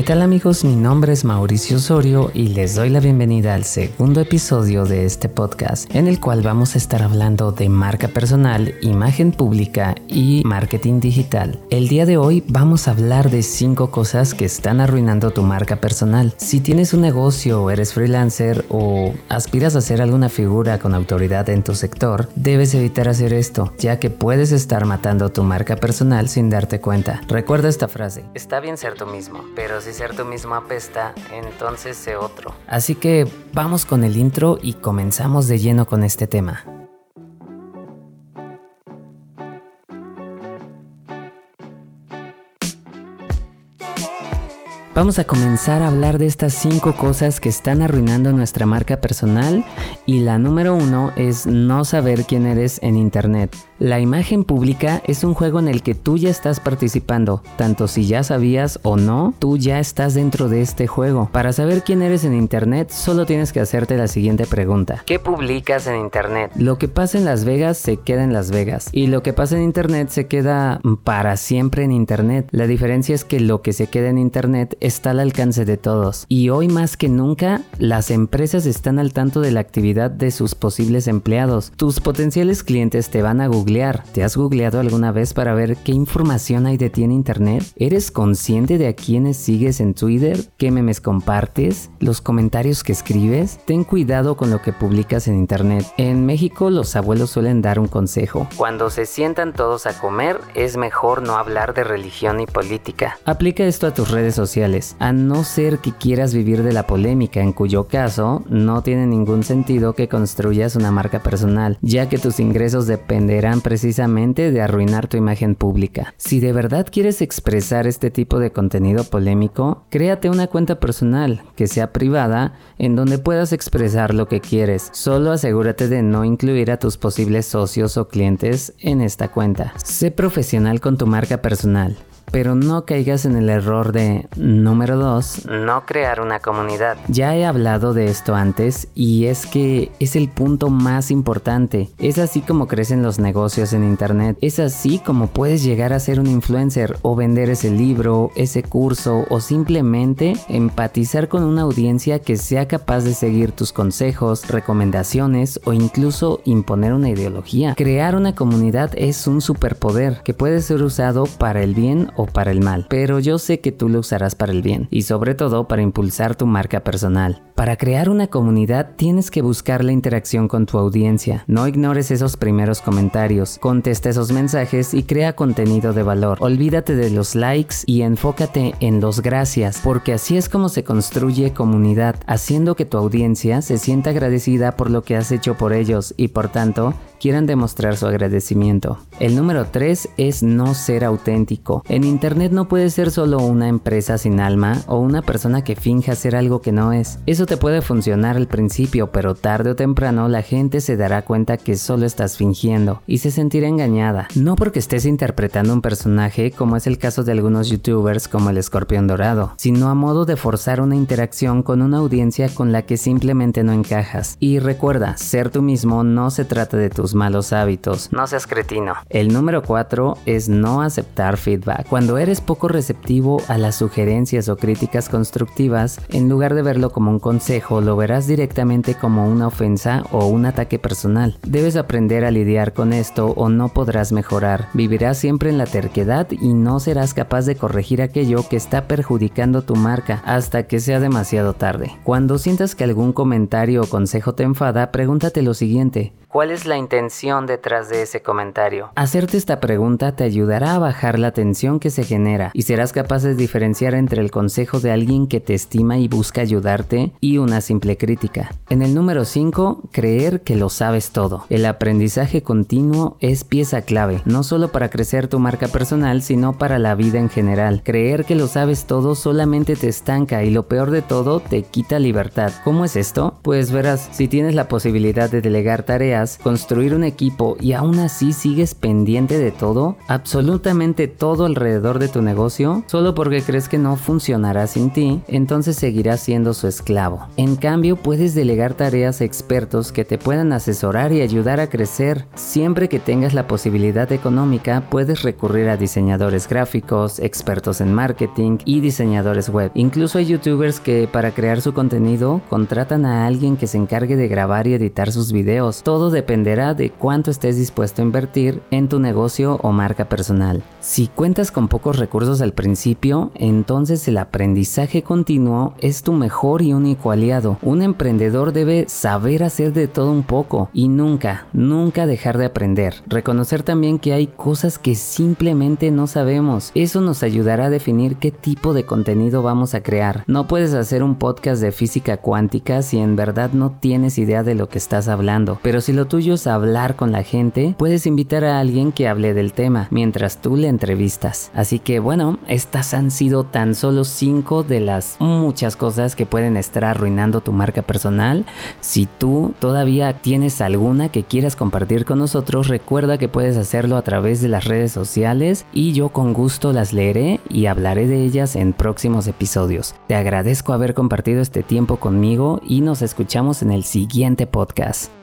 ¿Qué tal amigos? Mi nombre es Mauricio Osorio y les doy la bienvenida al segundo episodio de este podcast en el cual vamos a estar hablando de marca personal, imagen pública y marketing digital. El día de hoy vamos a hablar de 5 cosas que están arruinando tu marca personal. Si tienes un negocio eres freelancer o aspiras a ser alguna figura con autoridad en tu sector, debes evitar hacer esto, ya que puedes estar matando tu marca personal sin darte cuenta. Recuerda esta frase, está bien ser tú mismo, pero si ser tú mismo apesta, entonces sé otro. Así que vamos con el intro y comenzamos de lleno con este tema. Vamos a comenzar a hablar de estas 5 cosas que están arruinando nuestra marca personal y la número uno es no saber quién eres en Internet. La imagen pública es un juego en el que tú ya estás participando, tanto si ya sabías o no, tú ya estás dentro de este juego. Para saber quién eres en Internet solo tienes que hacerte la siguiente pregunta. ¿Qué publicas en Internet? Lo que pasa en Las Vegas se queda en Las Vegas y lo que pasa en Internet se queda para siempre en Internet. La diferencia es que lo que se queda en Internet es está al alcance de todos. Y hoy más que nunca, las empresas están al tanto de la actividad de sus posibles empleados. Tus potenciales clientes te van a googlear. ¿Te has googleado alguna vez para ver qué información hay de ti en Internet? ¿Eres consciente de a quienes sigues en Twitter? ¿Qué memes compartes? ¿Los comentarios que escribes? Ten cuidado con lo que publicas en Internet. En México los abuelos suelen dar un consejo. Cuando se sientan todos a comer, es mejor no hablar de religión y política. Aplica esto a tus redes sociales a no ser que quieras vivir de la polémica, en cuyo caso no tiene ningún sentido que construyas una marca personal, ya que tus ingresos dependerán precisamente de arruinar tu imagen pública. Si de verdad quieres expresar este tipo de contenido polémico, créate una cuenta personal que sea privada en donde puedas expresar lo que quieres. Solo asegúrate de no incluir a tus posibles socios o clientes en esta cuenta. Sé profesional con tu marca personal pero no caigas en el error de número 2, no crear una comunidad. Ya he hablado de esto antes y es que es el punto más importante. Es así como crecen los negocios en internet. Es así como puedes llegar a ser un influencer o vender ese libro, ese curso o simplemente empatizar con una audiencia que sea capaz de seguir tus consejos, recomendaciones o incluso imponer una ideología. Crear una comunidad es un superpoder que puede ser usado para el bien para el mal, pero yo sé que tú lo usarás para el bien y sobre todo para impulsar tu marca personal. Para crear una comunidad tienes que buscar la interacción con tu audiencia. No ignores esos primeros comentarios, contesta esos mensajes y crea contenido de valor. Olvídate de los likes y enfócate en los gracias, porque así es como se construye comunidad, haciendo que tu audiencia se sienta agradecida por lo que has hecho por ellos y por tanto quieran demostrar su agradecimiento. El número 3 es no ser auténtico. En Internet no puedes ser solo una empresa sin alma o una persona que finja ser algo que no es. Eso te puede funcionar al principio, pero tarde o temprano la gente se dará cuenta que solo estás fingiendo y se sentirá engañada. No porque estés interpretando un personaje, como es el caso de algunos youtubers como el escorpión dorado, sino a modo de forzar una interacción con una audiencia con la que simplemente no encajas. Y recuerda, ser tú mismo no se trata de tus malos hábitos. No seas cretino. El número 4 es no aceptar feedback. Cuando eres poco receptivo a las sugerencias o críticas constructivas, en lugar de verlo como un consejo, lo verás directamente como una ofensa o un ataque personal. Debes aprender a lidiar con esto o no podrás mejorar. Vivirás siempre en la terquedad y no serás capaz de corregir aquello que está perjudicando tu marca hasta que sea demasiado tarde. Cuando sientas que algún comentario o consejo te enfada, pregúntate lo siguiente. ¿Cuál es la intención detrás de ese comentario? Hacerte esta pregunta te ayudará a bajar la tensión que se genera y serás capaz de diferenciar entre el consejo de alguien que te estima y busca ayudarte y una simple crítica. En el número 5, creer que lo sabes todo. El aprendizaje continuo es pieza clave, no solo para crecer tu marca personal, sino para la vida en general. Creer que lo sabes todo solamente te estanca y lo peor de todo, te quita libertad. ¿Cómo es esto? Pues verás, si tienes la posibilidad de delegar tareas, construir un equipo y aún así sigues pendiente de todo, absolutamente todo alrededor de tu negocio, solo porque crees que no funcionará sin ti, entonces seguirás siendo su esclavo. En cambio, puedes delegar tareas a expertos que te puedan asesorar y ayudar a crecer. Siempre que tengas la posibilidad económica, puedes recurrir a diseñadores gráficos, expertos en marketing y diseñadores web. Incluso hay youtubers que para crear su contenido contratan a alguien que se encargue de grabar y editar sus videos. Todo dependerá de cuánto estés dispuesto a invertir en tu negocio o marca personal. Si cuentas con pocos recursos al principio, entonces el aprendizaje continuo es tu mejor y único aliado. Un emprendedor debe saber hacer de todo un poco y nunca, nunca dejar de aprender. Reconocer también que hay cosas que simplemente no sabemos. Eso nos ayudará a definir qué tipo de contenido vamos a crear. No puedes hacer un podcast de física cuántica si en verdad no tienes idea de lo que estás hablando. Pero si lo tuyo hablar con la gente, puedes invitar a alguien que hable del tema mientras tú le entrevistas. Así que bueno, estas han sido tan solo 5 de las muchas cosas que pueden estar arruinando tu marca personal. Si tú todavía tienes alguna que quieras compartir con nosotros, recuerda que puedes hacerlo a través de las redes sociales y yo con gusto las leeré y hablaré de ellas en próximos episodios. Te agradezco haber compartido este tiempo conmigo y nos escuchamos en el siguiente podcast.